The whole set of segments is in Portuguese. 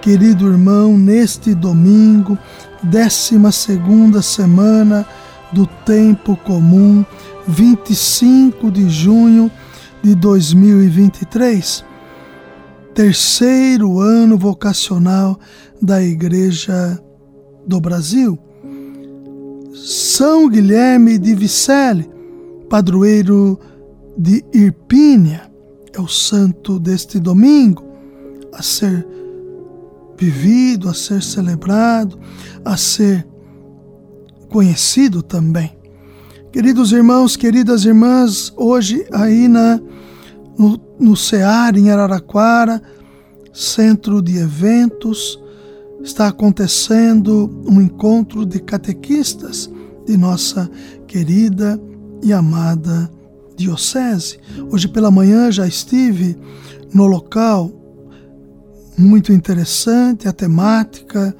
querido irmão, neste domingo, 12 segunda semana do tempo comum, 25 de junho de 2023. Terceiro ano vocacional da Igreja do Brasil. São Guilherme de Vicelli, padroeiro de Irpínia, é o santo deste domingo a ser vivido, a ser celebrado, a ser conhecido também. Queridos irmãos, queridas irmãs, hoje aí na, no, no CEAR, em Araraquara, centro de eventos, está acontecendo um encontro de catequistas de nossa querida e amada Diocese. Hoje pela manhã já estive no local, muito interessante a temática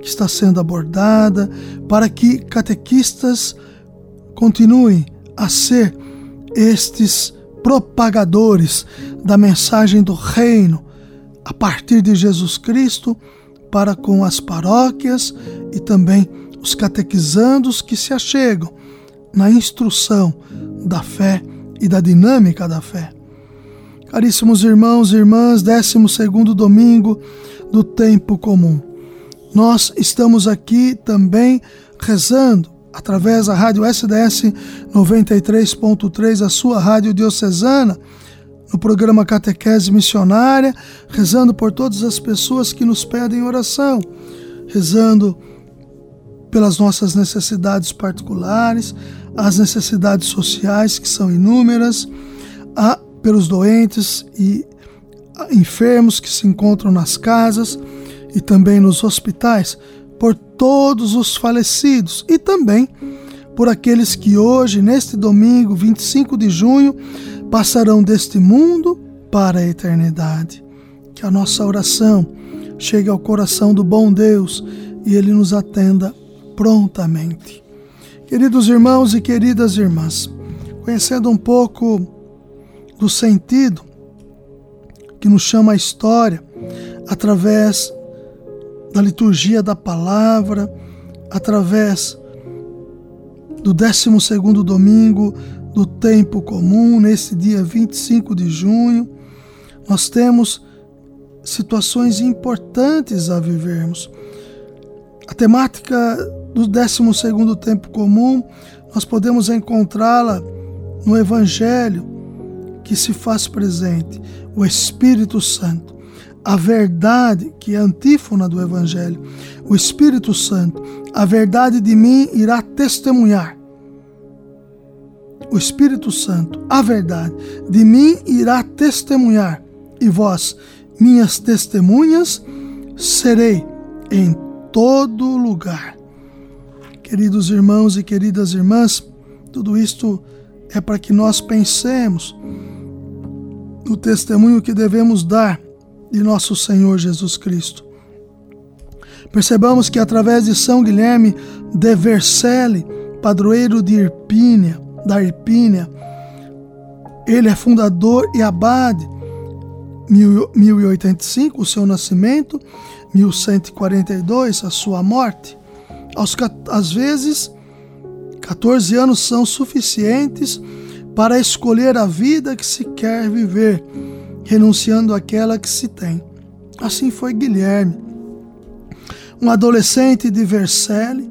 que está sendo abordada, para que catequistas continuem a ser estes propagadores da mensagem do reino a partir de Jesus Cristo para com as paróquias e também os catequizandos que se achegam na instrução da fé e da dinâmica da fé. Caríssimos irmãos e irmãs, 12 domingo do tempo comum. Nós estamos aqui também rezando através da rádio SDS 93.3, a sua rádio diocesana, no programa Catequese Missionária, rezando por todas as pessoas que nos pedem oração, rezando pelas nossas necessidades particulares, as necessidades sociais, que são inúmeras, a, pelos doentes e enfermos que se encontram nas casas e também nos hospitais, por todos os falecidos e também por aqueles que hoje, neste domingo, 25 de junho, passarão deste mundo para a eternidade. Que a nossa oração chegue ao coração do bom Deus e ele nos atenda prontamente. Queridos irmãos e queridas irmãs, conhecendo um pouco do sentido que nos chama a história através da liturgia da palavra, através do 12 domingo do tempo comum, nesse dia 25 de junho, nós temos situações importantes a vivermos. A temática do 12 tempo comum, nós podemos encontrá-la no Evangelho que se faz presente, o Espírito Santo. A verdade, que é a antífona do Evangelho, o Espírito Santo, a verdade de mim irá testemunhar. O Espírito Santo, a verdade de mim irá testemunhar, e vós, minhas testemunhas, serei em todo lugar. Queridos irmãos e queridas irmãs, tudo isto é para que nós pensemos no testemunho que devemos dar de nosso Senhor Jesus Cristo. Percebamos que através de São Guilherme de Vercelli, padroeiro de Irpínia, da Irpínia, ele é fundador e abade 1085, o seu nascimento, 1142, a sua morte. Aos, às vezes, 14 anos são suficientes para escolher a vida que se quer viver, renunciando àquela que se tem. Assim foi Guilherme. Um adolescente de Vercelli,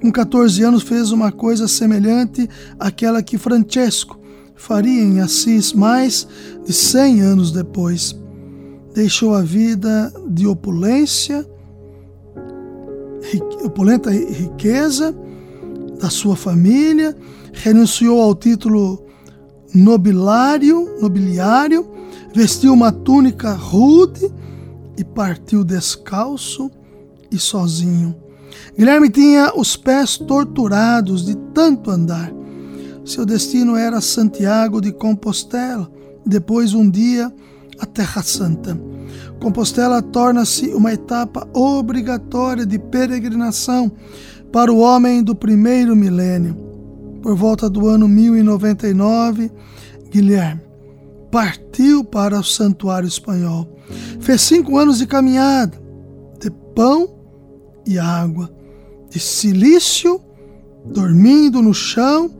com 14 anos, fez uma coisa semelhante àquela que Francesco faria em Assis mais de 100 anos depois. Deixou a vida de opulência, opulenta riqueza da sua família, renunciou ao título nobilário, nobiliário, vestiu uma túnica rude e partiu descalço e sozinho. Guilherme tinha os pés torturados de tanto andar. Seu destino era Santiago de Compostela, depois um dia a Terra Santa. Compostela torna-se uma etapa obrigatória de peregrinação para o homem do primeiro milênio. Por volta do ano 1099, Guilherme partiu para o santuário espanhol. Fez cinco anos de caminhada, de pão e água, de silício, dormindo no chão,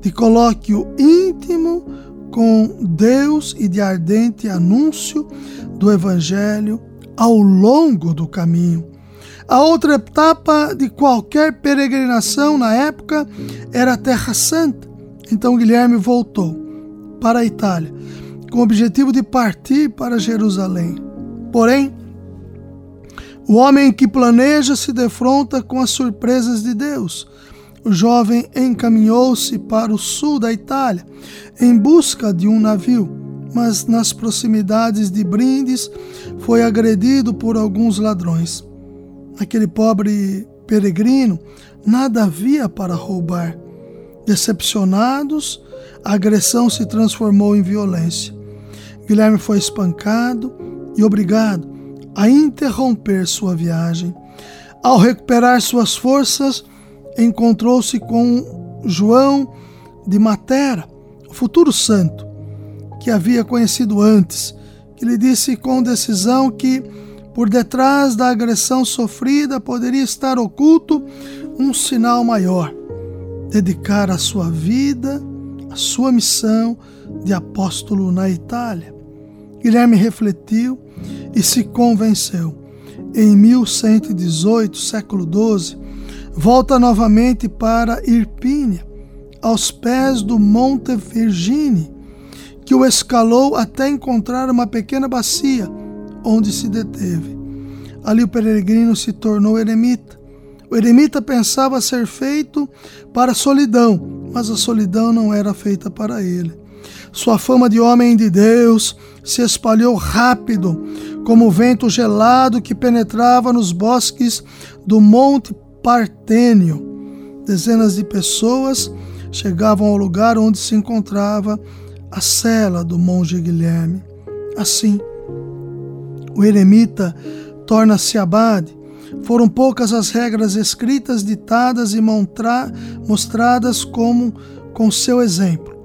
de colóquio íntimo com Deus e de ardente anúncio do Evangelho ao longo do caminho. A outra etapa de qualquer peregrinação na época era a Terra Santa. Então Guilherme voltou para a Itália com o objetivo de partir para Jerusalém. Porém, o homem que planeja se defronta com as surpresas de Deus. O jovem encaminhou-se para o sul da Itália em busca de um navio, mas nas proximidades de Brindes foi agredido por alguns ladrões. Aquele pobre peregrino nada havia para roubar. Decepcionados, a agressão se transformou em violência. Guilherme foi espancado e obrigado a interromper sua viagem. Ao recuperar suas forças, encontrou-se com João de Matera, o futuro santo, que havia conhecido antes, que lhe disse com decisão que por detrás da agressão sofrida poderia estar oculto um sinal maior: dedicar a sua vida, a sua missão de apóstolo na Itália. Guilherme refletiu e se convenceu. Em 1118, século XII, volta novamente para Irpínia, aos pés do Monte Virgine, que o escalou até encontrar uma pequena bacia, onde se deteve. Ali o peregrino se tornou eremita. O eremita pensava ser feito para a solidão, mas a solidão não era feita para ele. Sua fama de homem de Deus se espalhou rápido, como o vento gelado que penetrava nos bosques do Monte Partênio. Dezenas de pessoas chegavam ao lugar onde se encontrava a cela do monge Guilherme. Assim, o eremita torna-se abade. Foram poucas as regras escritas, ditadas e mostradas como com seu exemplo.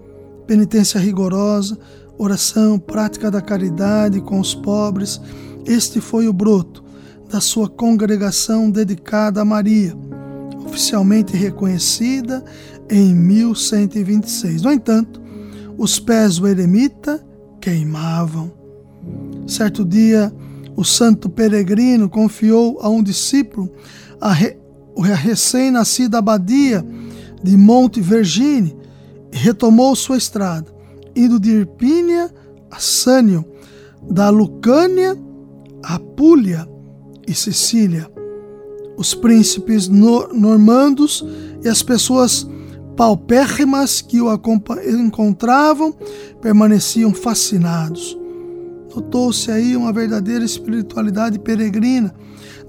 Penitência rigorosa, oração, prática da caridade com os pobres. Este foi o broto da sua congregação dedicada a Maria, oficialmente reconhecida em 1126. No entanto, os pés do eremita queimavam. Certo dia, o santo peregrino confiou a um discípulo a, re, a recém-nascida abadia de Monte Vergine e retomou sua estrada, indo de Irpínia a Sânio, da Lucânia a Púlia e Sicília. Os príncipes normandos e as pessoas paupérrimas que o encontravam permaneciam fascinados. Notou-se aí uma verdadeira espiritualidade peregrina,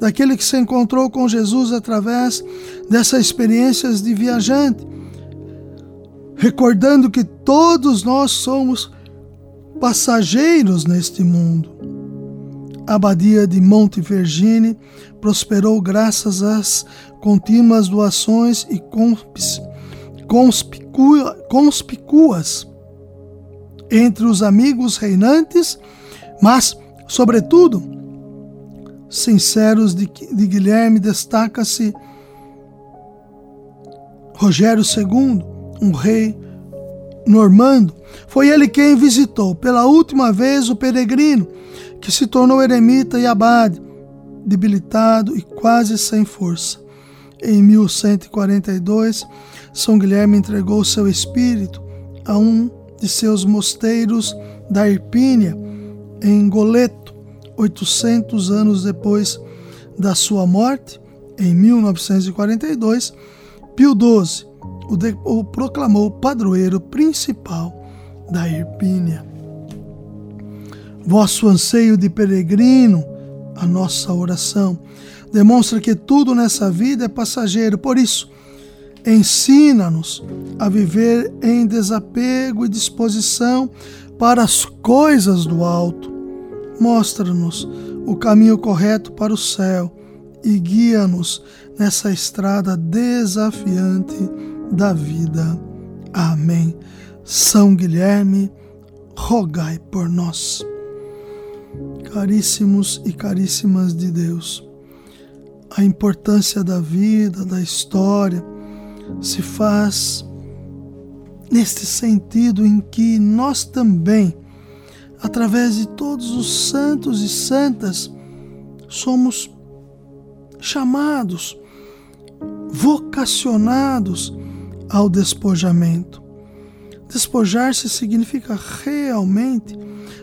daquele que se encontrou com Jesus através dessas experiências de viajante, recordando que todos nós somos passageiros neste mundo. A abadia de Monte Vergine prosperou graças às contínuas doações e conspicuas entre os amigos reinantes mas, sobretudo, sinceros de, Guilherme destaca-se Rogério II, um rei normando. Foi ele quem visitou pela última vez o peregrino, que se tornou eremita e abade, debilitado e quase sem força. Em 1142, São Guilherme entregou seu espírito a um de seus mosteiros da Irpínia, em Goleto, 800 anos depois da sua morte, em 1942, Pio XII o, de, o proclamou padroeiro principal da Irpínia. Vosso anseio de peregrino a nossa oração. Demonstra que tudo nessa vida é passageiro. Por isso, ensina-nos a viver em desapego e disposição para as coisas do alto. Mostra-nos o caminho correto para o céu e guia-nos nessa estrada desafiante da vida. Amém. São Guilherme, rogai por nós. Caríssimos e caríssimas de Deus, a importância da vida, da história, se faz neste sentido em que nós também, através de todos os santos e santas, somos chamados, vocacionados ao despojamento. Despojar-se significa realmente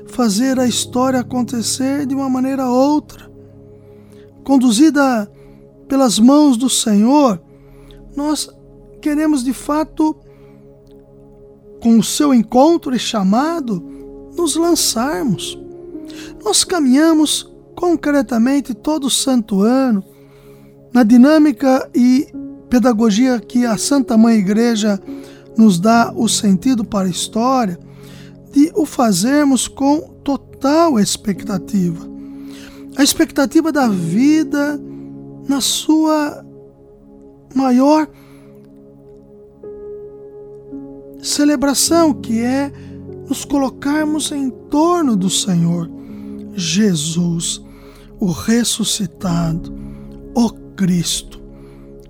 fazer a história acontecer de uma maneira outra. Conduzida pelas mãos do Senhor, nós queremos de fato, com o seu encontro e chamado, nos lançarmos. Nós caminhamos concretamente todo santo ano na dinâmica e pedagogia que a Santa Mãe Igreja nos dá o sentido para a história, de o fazermos com total expectativa. A expectativa da vida na sua maior celebração, que é nos colocarmos em torno do Senhor Jesus, o ressuscitado, o Cristo,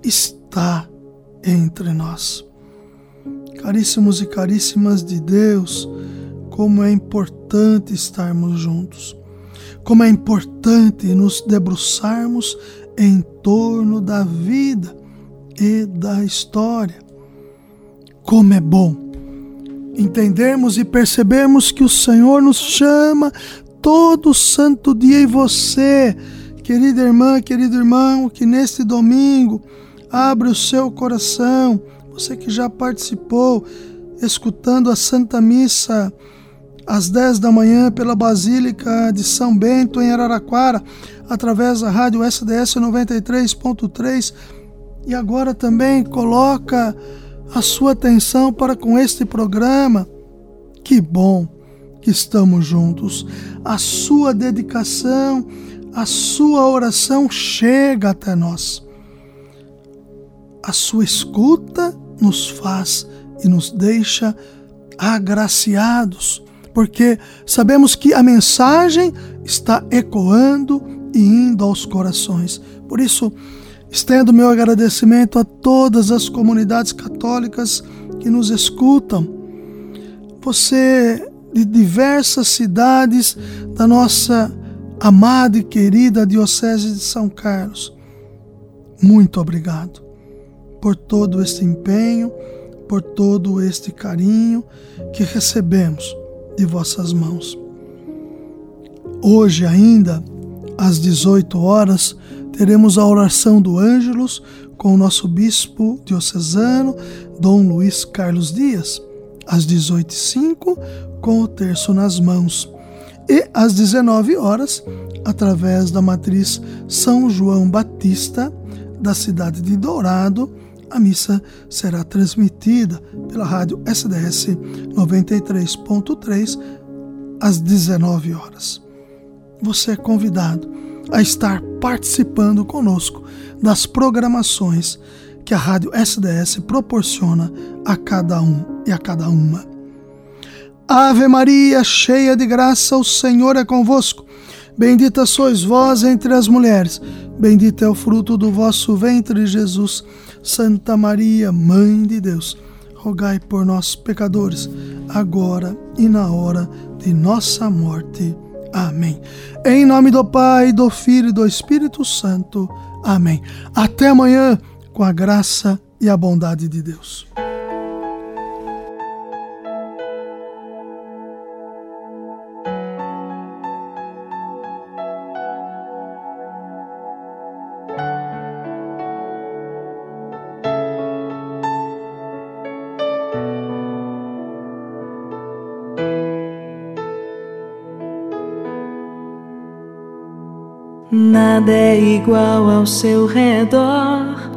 está entre nós. Caríssimos e caríssimas de Deus, como é importante estarmos juntos, como é importante nos debruçarmos em torno da vida e da história. Como é bom entendermos e percebermos que o Senhor nos chama todo santo dia e você, querida irmã, querido irmão, que neste domingo abre o seu coração você que já participou escutando a Santa Missa às 10 da manhã pela Basílica de São Bento em Araraquara, através da rádio SDS 93.3 e agora também coloca a sua atenção para com este programa. Que bom que estamos juntos. A sua dedicação, a sua oração chega até nós. A sua escuta nos faz e nos deixa agraciados, porque sabemos que a mensagem está ecoando e indo aos corações. Por isso, estendo meu agradecimento a todas as comunidades católicas que nos escutam. Você de diversas cidades da nossa amada e querida Diocese de São Carlos. Muito obrigado por todo este empenho, por todo este carinho que recebemos de vossas mãos. Hoje ainda, às 18 horas, teremos a oração do Ângelus com o nosso bispo diocesano, Dom Luiz Carlos Dias, às 18h05, com o terço nas mãos. E às 19 horas, através da matriz São João Batista, da cidade de Dourado, a missa será transmitida pela rádio SDS 93.3 às 19 horas. Você é convidado a estar participando conosco das programações que a rádio SDS proporciona a cada um e a cada uma. Ave Maria, cheia de graça, o Senhor é convosco. Bendita sois vós entre as mulheres, bendito é o fruto do vosso ventre, Jesus. Santa Maria, Mãe de Deus, rogai por nós, pecadores, agora e na hora de nossa morte. Amém. Em nome do Pai, do Filho e do Espírito Santo. Amém. Até amanhã, com a graça e a bondade de Deus. Nada é igual ao seu redor.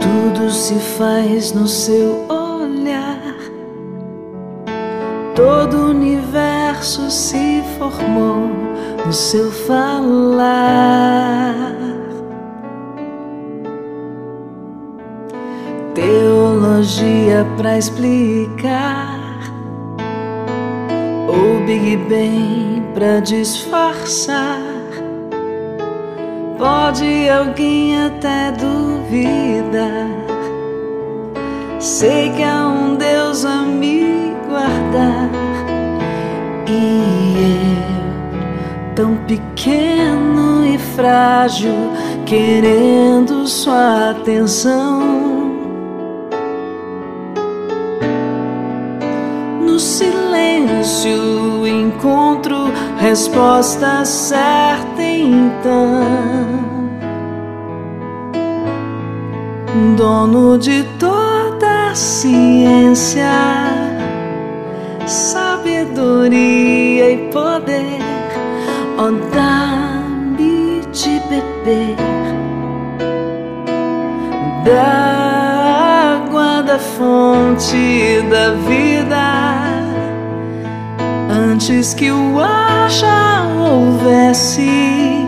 Tudo se faz no seu olhar. Todo o universo se formou no seu falar. Teologia para explicar o Big Bang pra disfarçar. Pode alguém até duvidar. Sei que há um Deus a me guardar. E eu, tão pequeno e frágil, querendo sua atenção. No silêncio encontro resposta certa então. Dono de toda a ciência, sabedoria e poder, ó, dá-me de beber da água da fonte da vida antes que o já houvesse,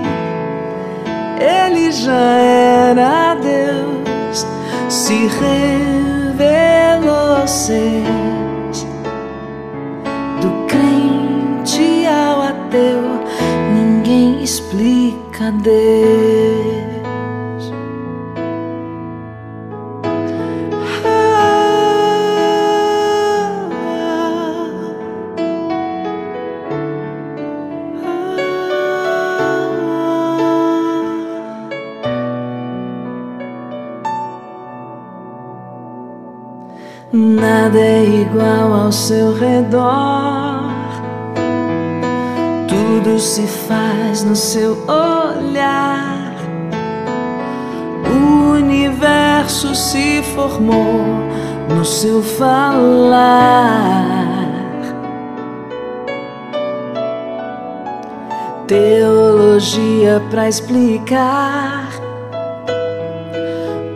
ele já era Deus, se revelou seus. Do crente ao ateu, ninguém explica Deus. Igual ao seu redor. Tudo se faz no seu olhar. O universo se formou no seu falar. Teologia para explicar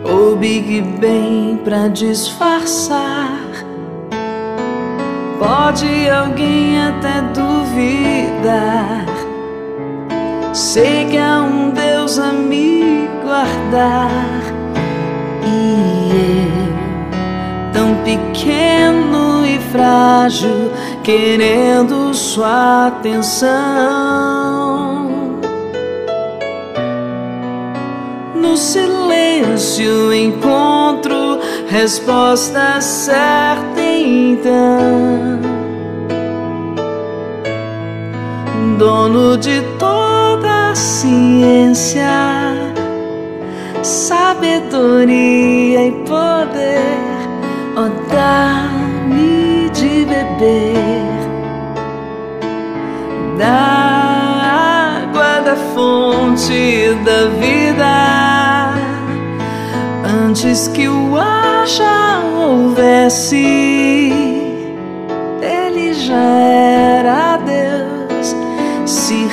o Big Bang pra disfarçar. Pode alguém até duvidar. Sei que há um Deus a me guardar. E eu, tão pequeno e frágil, querendo sua atenção. No silêncio encontro resposta certa então. Dono de toda a ciência, sabedoria e poder, ó, oh, dá-me de beber. Da água da fonte da vida antes que o ar já houvesse, ele já era Deus, se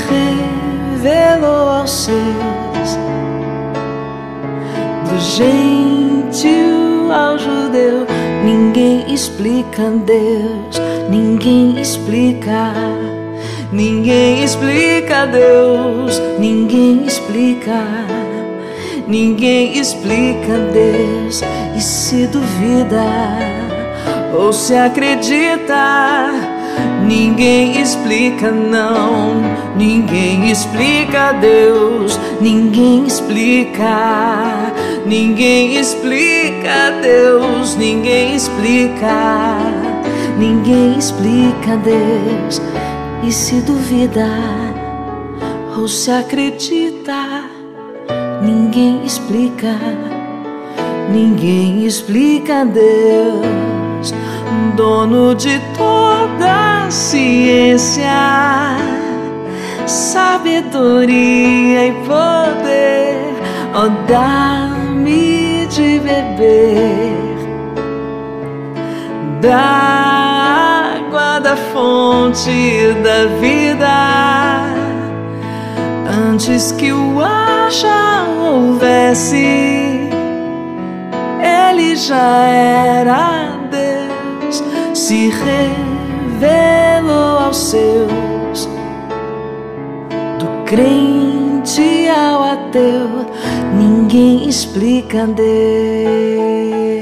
revelou aos seus, do gentil ao judeu. Ninguém explica Deus, ninguém explica. Ninguém explica Deus, ninguém explica. Ninguém explica Deus e se duvida ou se acredita. Ninguém explica, não. Ninguém explica Deus. Ninguém explica. Ninguém explica Deus. Ninguém explica. Ninguém explica Deus. E se duvida ou se acredita. Ninguém explica, ninguém explica Deus, dono de toda ciência, sabedoria e poder, oh, dá-me de beber da água da fonte da vida. Antes que o já houvesse, ele já era Deus, se revelou aos seus, do crente ao ateu, ninguém explica Deus.